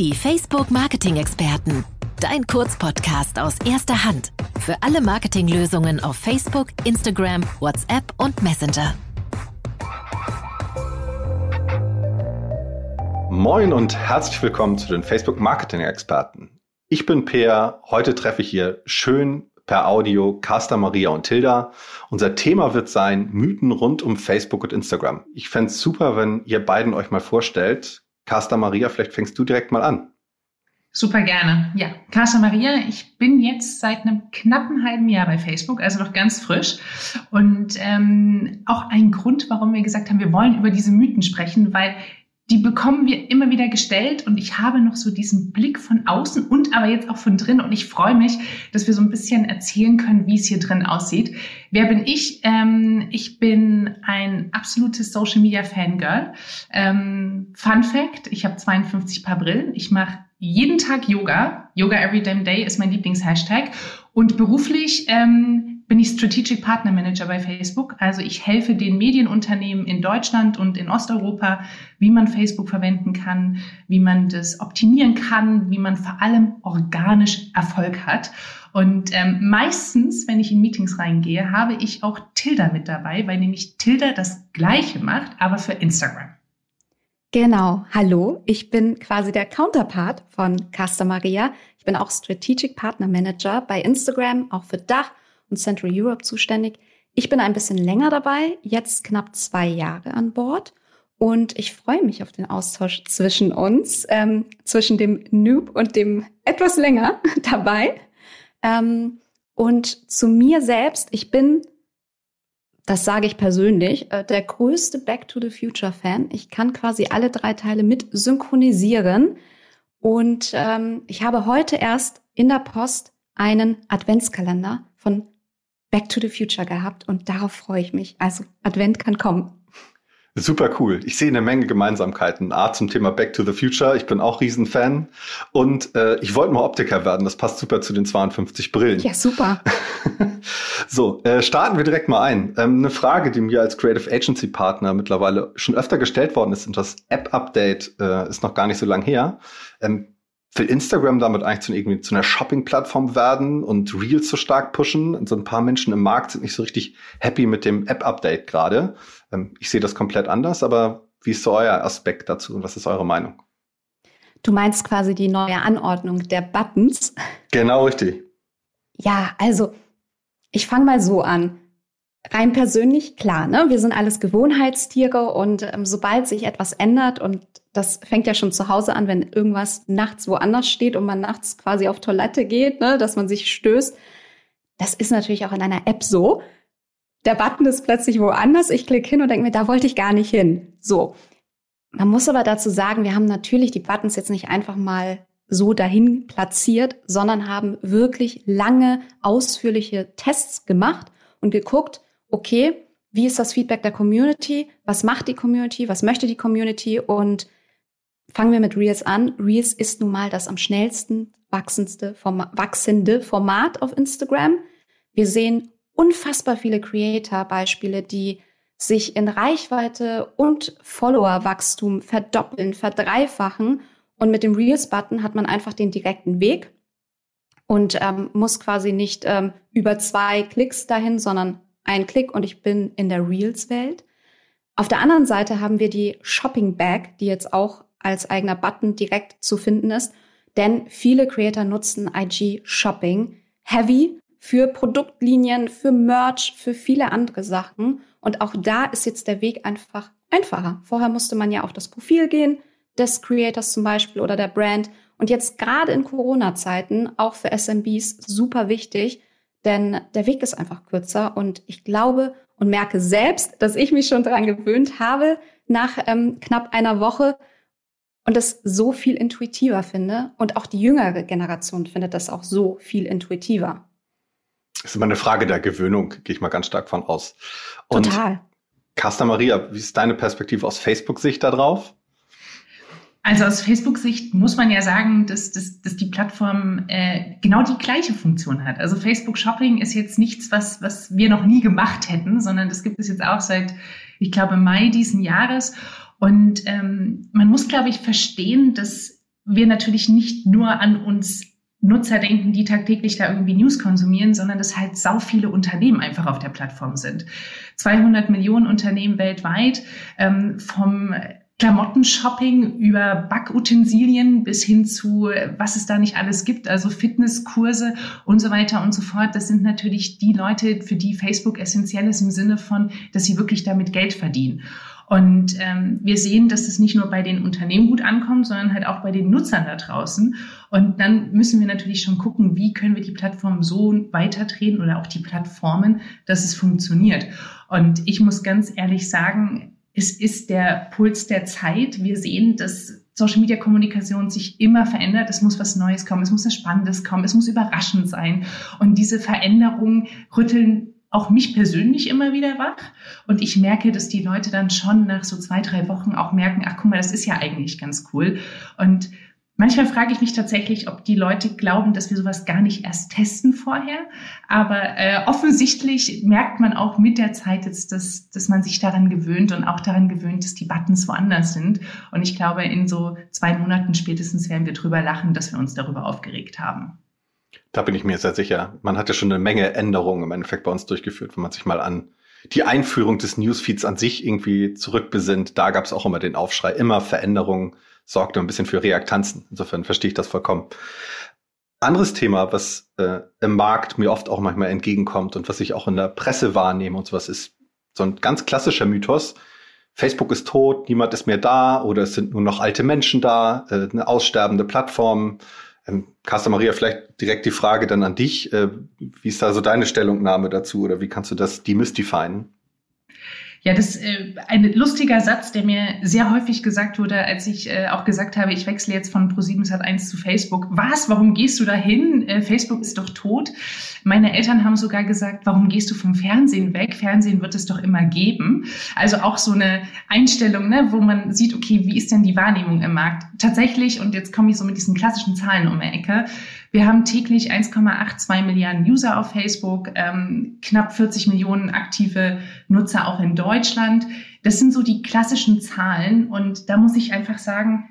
Die Facebook Marketing Experten. Dein Kurzpodcast aus erster Hand. Für alle Marketinglösungen auf Facebook, Instagram, WhatsApp und Messenger. Moin und herzlich willkommen zu den Facebook Marketing Experten. Ich bin Peer. Heute treffe ich hier schön per Audio Caster Maria und Tilda. Unser Thema wird sein Mythen rund um Facebook und Instagram. Ich fände es super, wenn ihr beiden euch mal vorstellt. Caster Maria, vielleicht fängst du direkt mal an. Super gerne. Ja, Casa Maria, ich bin jetzt seit einem knappen halben Jahr bei Facebook, also noch ganz frisch. Und ähm, auch ein Grund, warum wir gesagt haben, wir wollen über diese Mythen sprechen, weil die bekommen wir immer wieder gestellt und ich habe noch so diesen Blick von außen und aber jetzt auch von drin und ich freue mich, dass wir so ein bisschen erzählen können, wie es hier drin aussieht. Wer bin ich? Ähm, ich bin ein absolutes Social Media Fangirl. Ähm, Fun Fact, ich habe 52 Paar Brillen. Ich mache jeden Tag Yoga. Yoga Every Damn Day ist mein Lieblingshashtag. Und beruflich ähm, bin ich Strategic Partner Manager bei Facebook. Also ich helfe den Medienunternehmen in Deutschland und in Osteuropa, wie man Facebook verwenden kann, wie man das optimieren kann, wie man vor allem organisch Erfolg hat. Und ähm, meistens, wenn ich in Meetings reingehe, habe ich auch Tilda mit dabei, weil nämlich Tilda das Gleiche macht, aber für Instagram. Genau, hallo, ich bin quasi der Counterpart von Casta Maria. Ich bin auch Strategic Partner Manager bei Instagram, auch für Dach und Central Europe zuständig. Ich bin ein bisschen länger dabei, jetzt knapp zwei Jahre an Bord. Und ich freue mich auf den Austausch zwischen uns, ähm, zwischen dem Noob und dem etwas länger dabei. Ähm, und zu mir selbst, ich bin, das sage ich persönlich, äh, der größte Back to the Future Fan. Ich kann quasi alle drei Teile mit synchronisieren. Und ähm, ich habe heute erst in der Post einen Adventskalender von Back to the Future gehabt und darauf freue ich mich. Also Advent kann kommen. Super cool. Ich sehe eine Menge Gemeinsamkeiten. A zum Thema Back to the Future. Ich bin auch Riesenfan. Und äh, ich wollte mal Optiker werden. Das passt super zu den 52 Brillen. Ja, super. so, äh, starten wir direkt mal ein. Ähm, eine Frage, die mir als Creative Agency Partner mittlerweile schon öfter gestellt worden ist, und das App-Update äh, ist noch gar nicht so lang her. Ähm, will Instagram damit eigentlich zu, irgendwie zu einer Shopping-Plattform werden und Reels so stark pushen. Und so ein paar Menschen im Markt sind nicht so richtig happy mit dem App-Update gerade. Ähm, ich sehe das komplett anders, aber wie ist so euer Aspekt dazu und was ist eure Meinung? Du meinst quasi die neue Anordnung der Buttons? Genau richtig. Ja, also ich fange mal so an. Rein persönlich, klar, ne? Wir sind alles Gewohnheitstiere und ähm, sobald sich etwas ändert und das fängt ja schon zu Hause an, wenn irgendwas nachts woanders steht und man nachts quasi auf Toilette geht, ne, dass man sich stößt. Das ist natürlich auch in einer App so. Der Button ist plötzlich woanders. Ich klicke hin und denke mir, da wollte ich gar nicht hin. So. Man muss aber dazu sagen, wir haben natürlich die Buttons jetzt nicht einfach mal so dahin platziert, sondern haben wirklich lange, ausführliche Tests gemacht und geguckt, okay, wie ist das Feedback der Community? Was macht die Community? Was möchte die Community? Und Fangen wir mit Reels an. Reels ist nun mal das am schnellsten wachsendste Forma wachsende Format auf Instagram. Wir sehen unfassbar viele Creator-Beispiele, die sich in Reichweite und Follower-Wachstum verdoppeln, verdreifachen. Und mit dem Reels-Button hat man einfach den direkten Weg und ähm, muss quasi nicht ähm, über zwei Klicks dahin, sondern ein Klick und ich bin in der Reels-Welt. Auf der anderen Seite haben wir die Shopping Bag, die jetzt auch als eigener Button direkt zu finden ist. Denn viele Creator nutzen IG Shopping heavy für Produktlinien, für Merch, für viele andere Sachen. Und auch da ist jetzt der Weg einfach einfacher. Vorher musste man ja auf das Profil gehen, des Creators zum Beispiel oder der Brand. Und jetzt gerade in Corona-Zeiten, auch für SMBs, super wichtig, denn der Weg ist einfach kürzer. Und ich glaube und merke selbst, dass ich mich schon daran gewöhnt habe, nach ähm, knapp einer Woche, und das so viel intuitiver finde. Und auch die jüngere Generation findet das auch so viel intuitiver. Das ist immer eine Frage der Gewöhnung, gehe ich mal ganz stark von aus. Und Total. Casta Maria, wie ist deine Perspektive aus Facebook-Sicht darauf? Also aus Facebook-Sicht muss man ja sagen, dass, dass, dass die Plattform äh, genau die gleiche Funktion hat. Also Facebook Shopping ist jetzt nichts, was, was wir noch nie gemacht hätten, sondern das gibt es jetzt auch seit, ich glaube, Mai diesen Jahres. Und ähm, man muss, glaube ich, verstehen, dass wir natürlich nicht nur an uns Nutzer denken, die tagtäglich da irgendwie News konsumieren, sondern dass halt sau viele Unternehmen einfach auf der Plattform sind. 200 Millionen Unternehmen weltweit, ähm, vom Klamottenshopping über Backutensilien bis hin zu, was es da nicht alles gibt, also Fitnesskurse und so weiter und so fort. Das sind natürlich die Leute, für die Facebook essentiell ist im Sinne von, dass sie wirklich damit Geld verdienen. Und ähm, wir sehen, dass es nicht nur bei den Unternehmen gut ankommt, sondern halt auch bei den Nutzern da draußen. Und dann müssen wir natürlich schon gucken, wie können wir die Plattform so weitertreten oder auch die Plattformen, dass es funktioniert. Und ich muss ganz ehrlich sagen, es ist der Puls der Zeit. Wir sehen, dass Social Media Kommunikation sich immer verändert. Es muss was Neues kommen, es muss was Spannendes kommen, es muss überraschend sein. Und diese Veränderungen rütteln auch mich persönlich immer wieder wach. Und ich merke, dass die Leute dann schon nach so zwei, drei Wochen auch merken, ach guck mal, das ist ja eigentlich ganz cool. Und manchmal frage ich mich tatsächlich, ob die Leute glauben, dass wir sowas gar nicht erst testen vorher. Aber äh, offensichtlich merkt man auch mit der Zeit jetzt, dass, dass man sich daran gewöhnt und auch daran gewöhnt, dass die Buttons woanders sind. Und ich glaube, in so zwei Monaten spätestens werden wir drüber lachen, dass wir uns darüber aufgeregt haben. Da bin ich mir sehr sicher. Man hat ja schon eine Menge Änderungen im Endeffekt bei uns durchgeführt, wenn man sich mal an die Einführung des Newsfeeds an sich irgendwie zurückbesinnt. Da gab es auch immer den Aufschrei, immer Veränderungen, sorgte ein bisschen für Reaktanzen. Insofern verstehe ich das vollkommen. Anderes Thema, was äh, im Markt mir oft auch manchmal entgegenkommt und was ich auch in der Presse wahrnehme und sowas ist so ein ganz klassischer Mythos. Facebook ist tot, niemand ist mehr da oder es sind nur noch alte Menschen da, äh, eine aussterbende Plattform. Ähm, Carsten Maria, vielleicht direkt die Frage dann an dich. Äh, wie ist da so deine Stellungnahme dazu oder wie kannst du das demystifieren? Ja, das ist äh, ein lustiger Satz, der mir sehr häufig gesagt wurde, als ich äh, auch gesagt habe, ich wechsle jetzt von Pro7 Sat1 zu Facebook. Was? Warum gehst du dahin? Äh, Facebook ist doch tot. Meine Eltern haben sogar gesagt, warum gehst du vom Fernsehen weg? Fernsehen wird es doch immer geben. Also auch so eine Einstellung, ne, wo man sieht, okay, wie ist denn die Wahrnehmung im Markt? Tatsächlich, und jetzt komme ich so mit diesen klassischen Zahlen um die Ecke, wir haben täglich 1,82 Milliarden User auf Facebook, ähm, knapp 40 Millionen aktive Nutzer auch in Deutschland. Das sind so die klassischen Zahlen und da muss ich einfach sagen,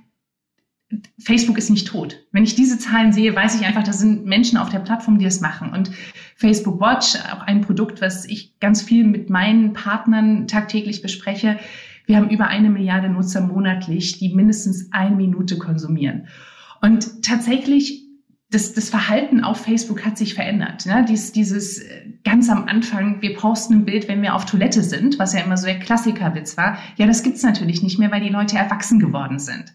Facebook ist nicht tot. Wenn ich diese Zahlen sehe, weiß ich einfach, da sind Menschen auf der Plattform, die das machen. Und Facebook Watch, auch ein Produkt, was ich ganz viel mit meinen Partnern tagtäglich bespreche. Wir haben über eine Milliarde Nutzer monatlich, die mindestens eine Minute konsumieren. Und tatsächlich das, das Verhalten auf Facebook hat sich verändert. Ne? Dies, dieses äh, ganz am Anfang, wir posten ein Bild, wenn wir auf Toilette sind, was ja immer so der Klassikerwitz war. Ja, das gibt's natürlich nicht mehr, weil die Leute erwachsen geworden sind.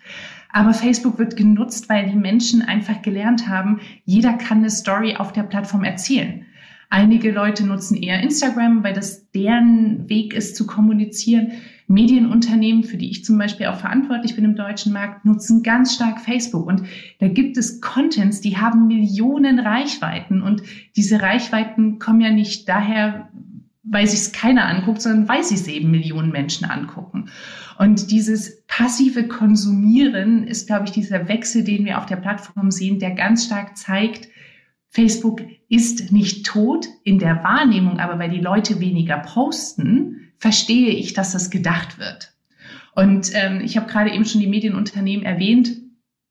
Aber Facebook wird genutzt, weil die Menschen einfach gelernt haben, jeder kann eine Story auf der Plattform erzählen. Einige Leute nutzen eher Instagram, weil das deren Weg ist zu kommunizieren. Medienunternehmen, für die ich zum Beispiel auch verantwortlich bin im deutschen Markt, nutzen ganz stark Facebook. Und da gibt es Contents, die haben Millionen Reichweiten. Und diese Reichweiten kommen ja nicht daher, weil sich es keiner anguckt, sondern weil sich es eben Millionen Menschen angucken. Und dieses passive Konsumieren ist, glaube ich, dieser Wechsel, den wir auf der Plattform sehen, der ganz stark zeigt, Facebook ist nicht tot in der Wahrnehmung, aber weil die Leute weniger posten, verstehe ich, dass das gedacht wird. Und ähm, ich habe gerade eben schon die Medienunternehmen erwähnt.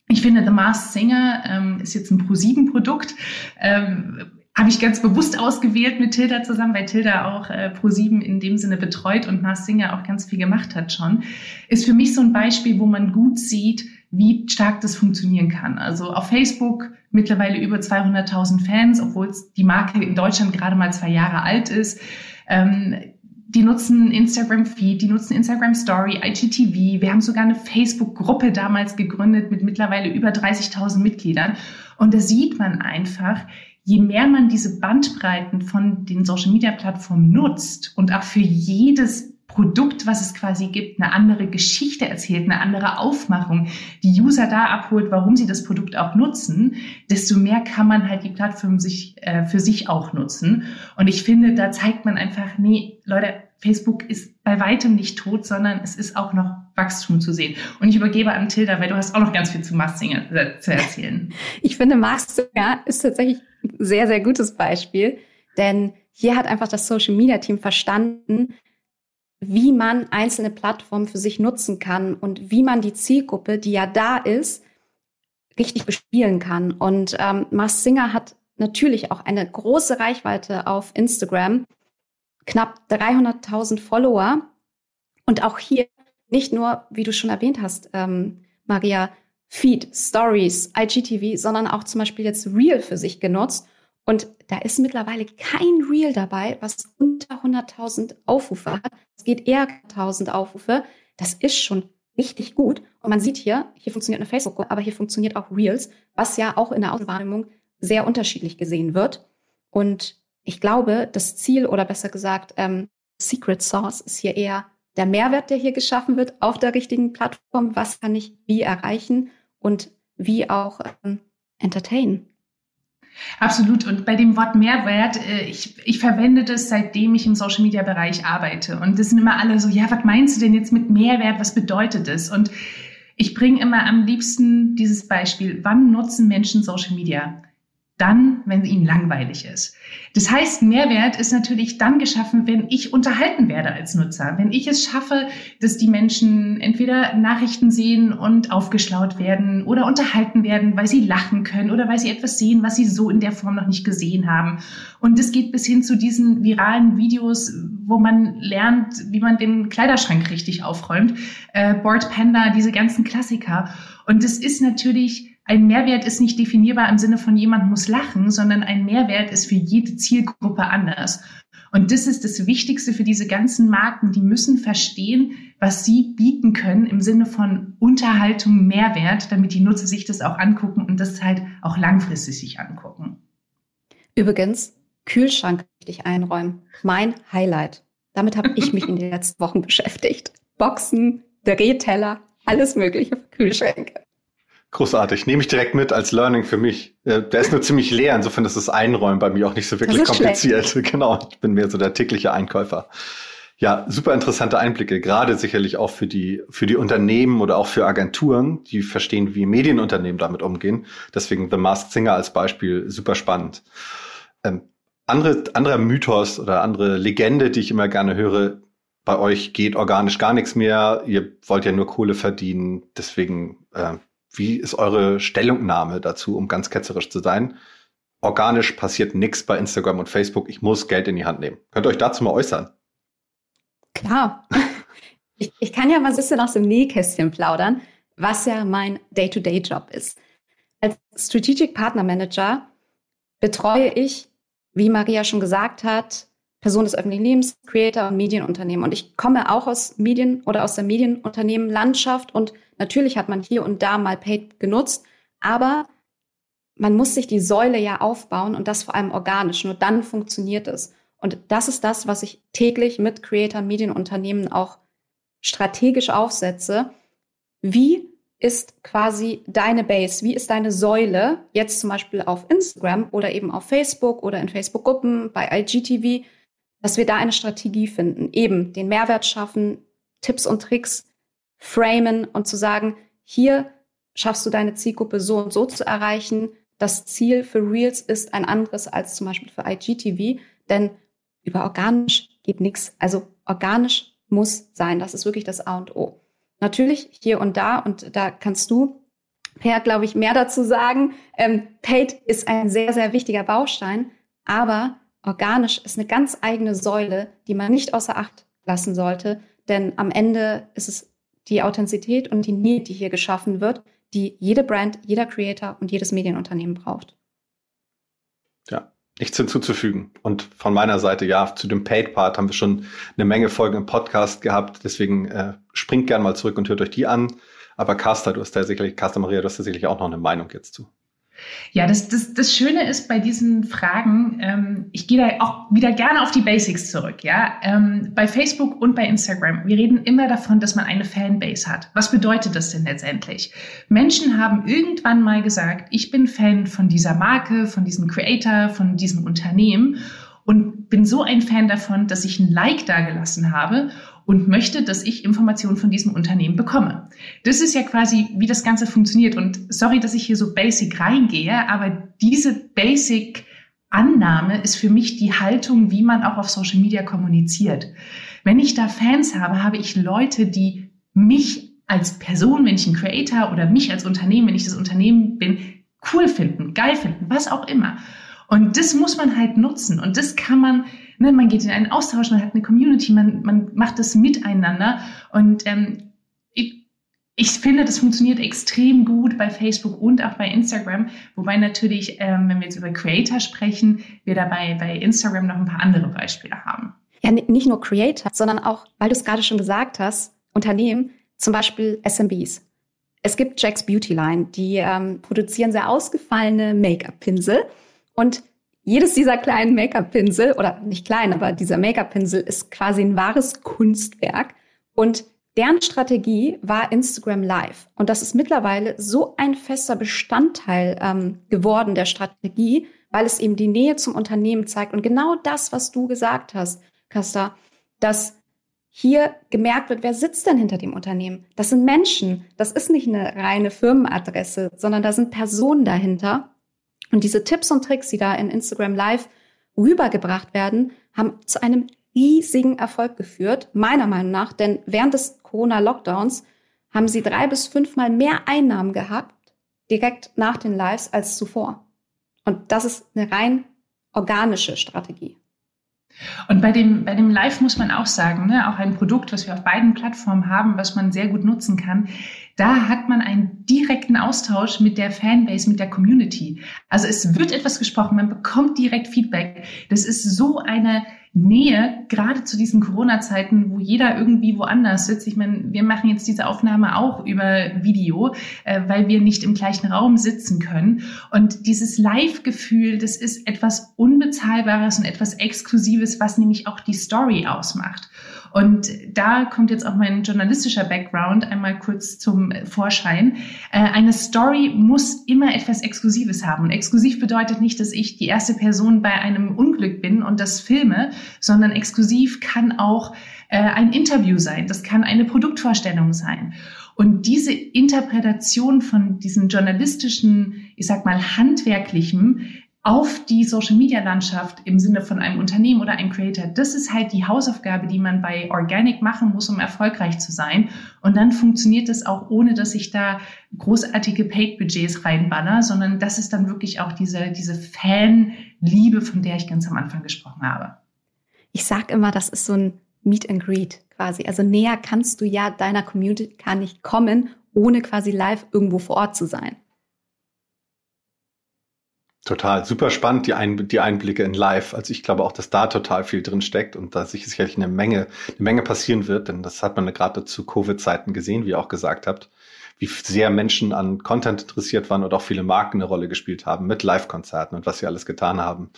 Ich finde, The Masked Singer ähm, ist jetzt ein Pro7-Produkt. Ähm, habe ich ganz bewusst ausgewählt mit Tilda zusammen, weil Tilda auch äh, Pro7 in dem Sinne betreut und Mars Singer auch ganz viel gemacht hat schon. Ist für mich so ein Beispiel, wo man gut sieht, wie stark das funktionieren kann. Also auf Facebook mittlerweile über 200.000 Fans, obwohl die Marke in Deutschland gerade mal zwei Jahre alt ist. Ähm, die nutzen Instagram Feed, die nutzen Instagram Story, IGTV. Wir haben sogar eine Facebook-Gruppe damals gegründet mit mittlerweile über 30.000 Mitgliedern. Und da sieht man einfach, je mehr man diese Bandbreiten von den Social-Media-Plattformen nutzt und auch für jedes Produkt, was es quasi gibt, eine andere Geschichte erzählt, eine andere Aufmachung, die User da abholt, warum sie das Produkt auch nutzen, desto mehr kann man halt die Plattform sich, äh, für sich auch nutzen. Und ich finde, da zeigt man einfach, nee, Leute, Facebook ist bei weitem nicht tot, sondern es ist auch noch Wachstum zu sehen. Und ich übergebe an Tilda, weil du hast auch noch ganz viel zu Mastinger äh, zu erzählen. Ich finde, Mastinger ist tatsächlich ein sehr, sehr gutes Beispiel, denn hier hat einfach das Social Media Team verstanden, wie man einzelne Plattformen für sich nutzen kann und wie man die Zielgruppe, die ja da ist, richtig bespielen kann. Und ähm, Mars Singer hat natürlich auch eine große Reichweite auf Instagram, knapp 300.000 Follower. Und auch hier nicht nur, wie du schon erwähnt hast, ähm, Maria, Feed, Stories, IGTV, sondern auch zum Beispiel jetzt Reel für sich genutzt. Und da ist mittlerweile kein Reel dabei, was unter 100.000 Aufrufe hat. Es geht eher 1.000 Aufrufe. Das ist schon richtig gut. Und man sieht hier, hier funktioniert eine Facebook-Gruppe, aber hier funktioniert auch Reels, was ja auch in der Außenwahrnehmung sehr unterschiedlich gesehen wird. Und ich glaube, das Ziel oder besser gesagt, ähm, Secret Source ist hier eher der Mehrwert, der hier geschaffen wird auf der richtigen Plattform. Was kann ich wie erreichen und wie auch ähm, entertainen? Absolut. Und bei dem Wort Mehrwert, äh, ich, ich verwende das, seitdem ich im Social Media Bereich arbeite. Und das sind immer alle so, ja, was meinst du denn jetzt mit Mehrwert? Was bedeutet das? Und ich bringe immer am liebsten dieses Beispiel. Wann nutzen Menschen Social Media? Dann, wenn ihnen langweilig ist. Das heißt, Mehrwert ist natürlich dann geschaffen, wenn ich unterhalten werde als Nutzer. Wenn ich es schaffe, dass die Menschen entweder Nachrichten sehen und aufgeschlaut werden oder unterhalten werden, weil sie lachen können oder weil sie etwas sehen, was sie so in der Form noch nicht gesehen haben. Und es geht bis hin zu diesen viralen Videos, wo man lernt, wie man den Kleiderschrank richtig aufräumt. Äh, Board Panda, diese ganzen Klassiker. Und es ist natürlich ein Mehrwert ist nicht definierbar im Sinne von jemand muss lachen, sondern ein Mehrwert ist für jede Zielgruppe anders. Und das ist das Wichtigste für diese ganzen Marken. Die müssen verstehen, was sie bieten können im Sinne von Unterhaltung, Mehrwert, damit die Nutzer sich das auch angucken und das halt auch langfristig sich angucken. Übrigens, Kühlschrank richtig einräumen. Mein Highlight. Damit habe ich mich in den letzten Wochen beschäftigt. Boxen, Drehteller, alles mögliche für Kühlschränke. Großartig. Nehme ich direkt mit als Learning für mich. Äh, der ist nur ziemlich leer, insofern ist das Einräumen bei mir auch nicht so wirklich kompliziert. Schlecht. Genau, ich bin mehr so der tägliche Einkäufer. Ja, super interessante Einblicke, gerade sicherlich auch für die, für die Unternehmen oder auch für Agenturen, die verstehen, wie Medienunternehmen damit umgehen. Deswegen The Masked Singer als Beispiel super spannend. Ähm, andere, anderer Mythos oder andere Legende, die ich immer gerne höre, bei euch geht organisch gar nichts mehr, ihr wollt ja nur Kohle verdienen, deswegen äh, wie ist eure Stellungnahme dazu, um ganz ketzerisch zu sein? Organisch passiert nichts bei Instagram und Facebook. Ich muss Geld in die Hand nehmen. Könnt ihr euch dazu mal äußern? Klar. Ich, ich kann ja mal ein bisschen aus dem Nähkästchen plaudern, was ja mein Day-to-Day-Job ist. Als Strategic Partner Manager betreue ich, wie Maria schon gesagt hat, Person des öffentlichen Lebens, Creator und Medienunternehmen. Und ich komme auch aus Medien oder aus der Medienunternehmenlandschaft und natürlich hat man hier und da mal Paid genutzt, aber man muss sich die Säule ja aufbauen und das vor allem organisch. Nur dann funktioniert es. Und das ist das, was ich täglich mit Creator Medienunternehmen auch strategisch aufsetze. Wie ist quasi deine Base? Wie ist deine Säule jetzt zum Beispiel auf Instagram oder eben auf Facebook oder in Facebook-Gruppen, bei IGTV? dass wir da eine Strategie finden, eben den Mehrwert schaffen, Tipps und Tricks framen und zu sagen, hier schaffst du deine Zielgruppe so und so zu erreichen. Das Ziel für Reels ist ein anderes als zum Beispiel für IGTV, denn über organisch geht nichts. Also organisch muss sein. Das ist wirklich das A und O. Natürlich hier und da, und da kannst du, Per, glaube ich, mehr dazu sagen. Ähm, Paid ist ein sehr, sehr wichtiger Baustein, aber organisch ist eine ganz eigene Säule, die man nicht außer Acht lassen sollte. Denn am Ende ist es die Authentizität und die Nähe, die hier geschaffen wird, die jede Brand, jeder Creator und jedes Medienunternehmen braucht. Ja, nichts hinzuzufügen. Und von meiner Seite, ja, zu dem Paid-Part haben wir schon eine Menge Folgen im Podcast gehabt. Deswegen äh, springt gerne mal zurück und hört euch die an. Aber Caster, du hast da sicherlich, Caster Maria, du hast da sicherlich auch noch eine Meinung jetzt zu. Ja, das, das, das Schöne ist bei diesen Fragen, ähm, ich gehe da auch wieder gerne auf die Basics zurück. Ja, ähm, bei Facebook und bei Instagram, wir reden immer davon, dass man eine Fanbase hat. Was bedeutet das denn letztendlich? Menschen haben irgendwann mal gesagt, ich bin Fan von dieser Marke, von diesem Creator, von diesem Unternehmen und bin so ein Fan davon, dass ich ein Like dagelassen habe und möchte, dass ich Informationen von diesem Unternehmen bekomme. Das ist ja quasi, wie das Ganze funktioniert. Und sorry, dass ich hier so basic reingehe, aber diese basic Annahme ist für mich die Haltung, wie man auch auf Social Media kommuniziert. Wenn ich da Fans habe, habe ich Leute, die mich als Person, wenn ich ein Creator oder mich als Unternehmen, wenn ich das Unternehmen bin, cool finden, geil finden, was auch immer. Und das muss man halt nutzen. Und das kann man, ne, man geht in einen Austausch, man hat eine Community, man, man macht das miteinander. Und ähm, ich, ich finde, das funktioniert extrem gut bei Facebook und auch bei Instagram. Wobei natürlich, ähm, wenn wir jetzt über Creator sprechen, wir dabei bei Instagram noch ein paar andere Beispiele haben. Ja, nicht nur Creator, sondern auch, weil du es gerade schon gesagt hast, Unternehmen, zum Beispiel SMBs. Es gibt Jack's Beauty Line, die ähm, produzieren sehr ausgefallene Make-up-Pinsel. Und jedes dieser kleinen Make-up-Pinsel, oder nicht klein, aber dieser Make-up-Pinsel ist quasi ein wahres Kunstwerk. Und deren Strategie war Instagram Live. Und das ist mittlerweile so ein fester Bestandteil ähm, geworden der Strategie, weil es eben die Nähe zum Unternehmen zeigt. Und genau das, was du gesagt hast, Casta, dass hier gemerkt wird, wer sitzt denn hinter dem Unternehmen? Das sind Menschen. Das ist nicht eine reine Firmenadresse, sondern da sind Personen dahinter. Und diese Tipps und Tricks, die da in Instagram Live rübergebracht werden, haben zu einem riesigen Erfolg geführt, meiner Meinung nach. Denn während des Corona-Lockdowns haben sie drei bis fünfmal mehr Einnahmen gehabt, direkt nach den Lives, als zuvor. Und das ist eine rein organische Strategie. Und bei dem, bei dem Live muss man auch sagen, ne, auch ein Produkt, was wir auf beiden Plattformen haben, was man sehr gut nutzen kann, da hat man einen direkten Austausch mit der Fanbase, mit der Community. Also es wird etwas gesprochen, man bekommt direkt Feedback. Das ist so eine Nähe, gerade zu diesen Corona-Zeiten, wo jeder irgendwie woanders sitzt. Ich meine, wir machen jetzt diese Aufnahme auch über Video, äh, weil wir nicht im gleichen Raum sitzen können. Und dieses Live-Gefühl, das ist etwas Unbezahlbares und etwas Exklusives, was nämlich auch die Story ausmacht. Und da kommt jetzt auch mein journalistischer Background einmal kurz zum Vorschein. Äh, eine Story muss immer etwas Exklusives haben. Und exklusiv bedeutet nicht, dass ich die erste Person bei einem Unglück bin und das filme, sondern exklusiv kann auch äh, ein Interview sein. Das kann eine Produktvorstellung sein. Und diese Interpretation von diesem journalistischen, ich sag mal, handwerklichen, auf die Social-Media-Landschaft im Sinne von einem Unternehmen oder einem Creator. Das ist halt die Hausaufgabe, die man bei Organic machen muss, um erfolgreich zu sein. Und dann funktioniert das auch, ohne dass ich da großartige Paid-Budgets reinballer, sondern das ist dann wirklich auch diese, diese Fan-Liebe, von der ich ganz am Anfang gesprochen habe. Ich sag immer, das ist so ein Meet and Greet quasi. Also näher kannst du ja deiner Community gar nicht kommen, ohne quasi live irgendwo vor Ort zu sein. Total, super spannend, die, Ein die Einblicke in Live. Also ich glaube auch, dass da total viel drin steckt und da sicherlich eine Menge, eine Menge passieren wird, denn das hat man gerade zu Covid-Zeiten gesehen, wie ihr auch gesagt habt, wie sehr Menschen an Content interessiert waren und auch viele Marken eine Rolle gespielt haben mit Live-Konzerten und was sie alles getan haben.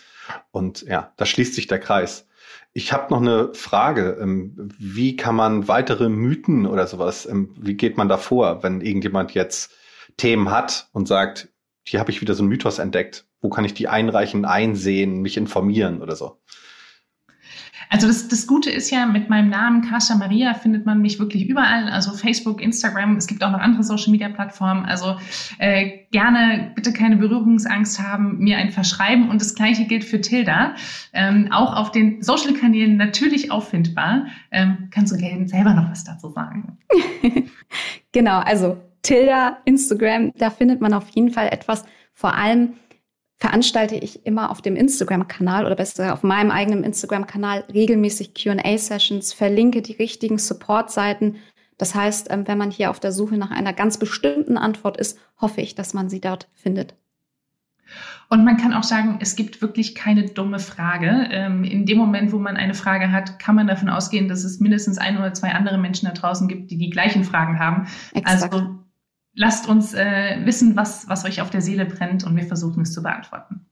Und ja, da schließt sich der Kreis. Ich habe noch eine Frage. Ähm, wie kann man weitere Mythen oder sowas, ähm, wie geht man da vor, wenn irgendjemand jetzt Themen hat und sagt, hier habe ich wieder so einen Mythos entdeckt wo kann ich die einreichen, einsehen, mich informieren oder so? Also das, das Gute ist ja, mit meinem Namen Kascha Maria findet man mich wirklich überall. Also Facebook, Instagram, es gibt auch noch andere Social-Media-Plattformen. Also äh, gerne bitte keine Berührungsangst haben, mir ein Verschreiben. Und das gleiche gilt für Tilda. Ähm, auch auf den Social-Kanälen natürlich auffindbar. Ähm, kannst du gerne selber noch was dazu sagen? genau, also Tilda, Instagram, da findet man auf jeden Fall etwas. Vor allem veranstalte ich immer auf dem Instagram-Kanal oder besser auf meinem eigenen Instagram-Kanal regelmäßig QA-Sessions, verlinke die richtigen Support-Seiten. Das heißt, ähm, wenn man hier auf der Suche nach einer ganz bestimmten Antwort ist, hoffe ich, dass man sie dort findet. Und man kann auch sagen, es gibt wirklich keine dumme Frage. Ähm, in dem Moment, wo man eine Frage hat, kann man davon ausgehen, dass es mindestens ein oder zwei andere Menschen da draußen gibt, die die gleichen Fragen haben. Exakt. Also lasst uns äh, wissen, was, was euch auf der Seele brennt und wir versuchen es zu beantworten.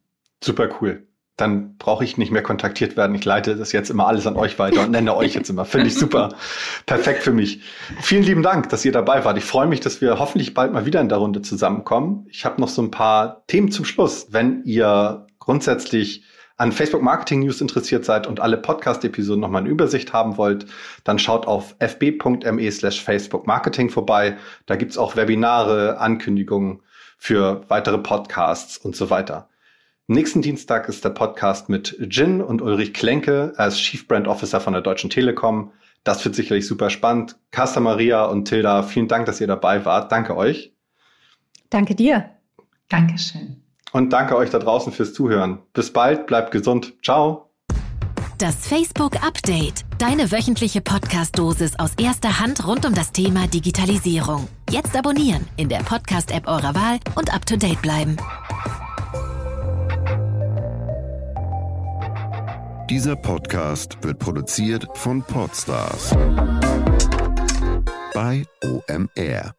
Super cool. Dann brauche ich nicht mehr kontaktiert werden. Ich leite das jetzt immer alles an euch weiter und nenne euch jetzt immer. Finde ich super. Perfekt für mich. Vielen lieben Dank, dass ihr dabei wart. Ich freue mich, dass wir hoffentlich bald mal wieder in der Runde zusammenkommen. Ich habe noch so ein paar Themen zum Schluss. Wenn ihr grundsätzlich an Facebook Marketing News interessiert seid und alle Podcast-Episoden nochmal in Übersicht haben wollt, dann schaut auf fb.me slash Facebook Marketing vorbei. Da gibt's auch Webinare, Ankündigungen für weitere Podcasts und so weiter. Nächsten Dienstag ist der Podcast mit Jin und Ulrich Klenke als Chief Brand Officer von der Deutschen Telekom. Das wird sicherlich super spannend. Casta Maria und Tilda, vielen Dank, dass ihr dabei wart. Danke euch. Danke dir. Dankeschön. Und danke euch da draußen fürs Zuhören. Bis bald, bleibt gesund. Ciao. Das Facebook Update. Deine wöchentliche Podcast-Dosis aus erster Hand rund um das Thema Digitalisierung. Jetzt abonnieren in der Podcast-App eurer Wahl und up to date bleiben. Dieser Podcast wird produziert von Podstars bei OMR.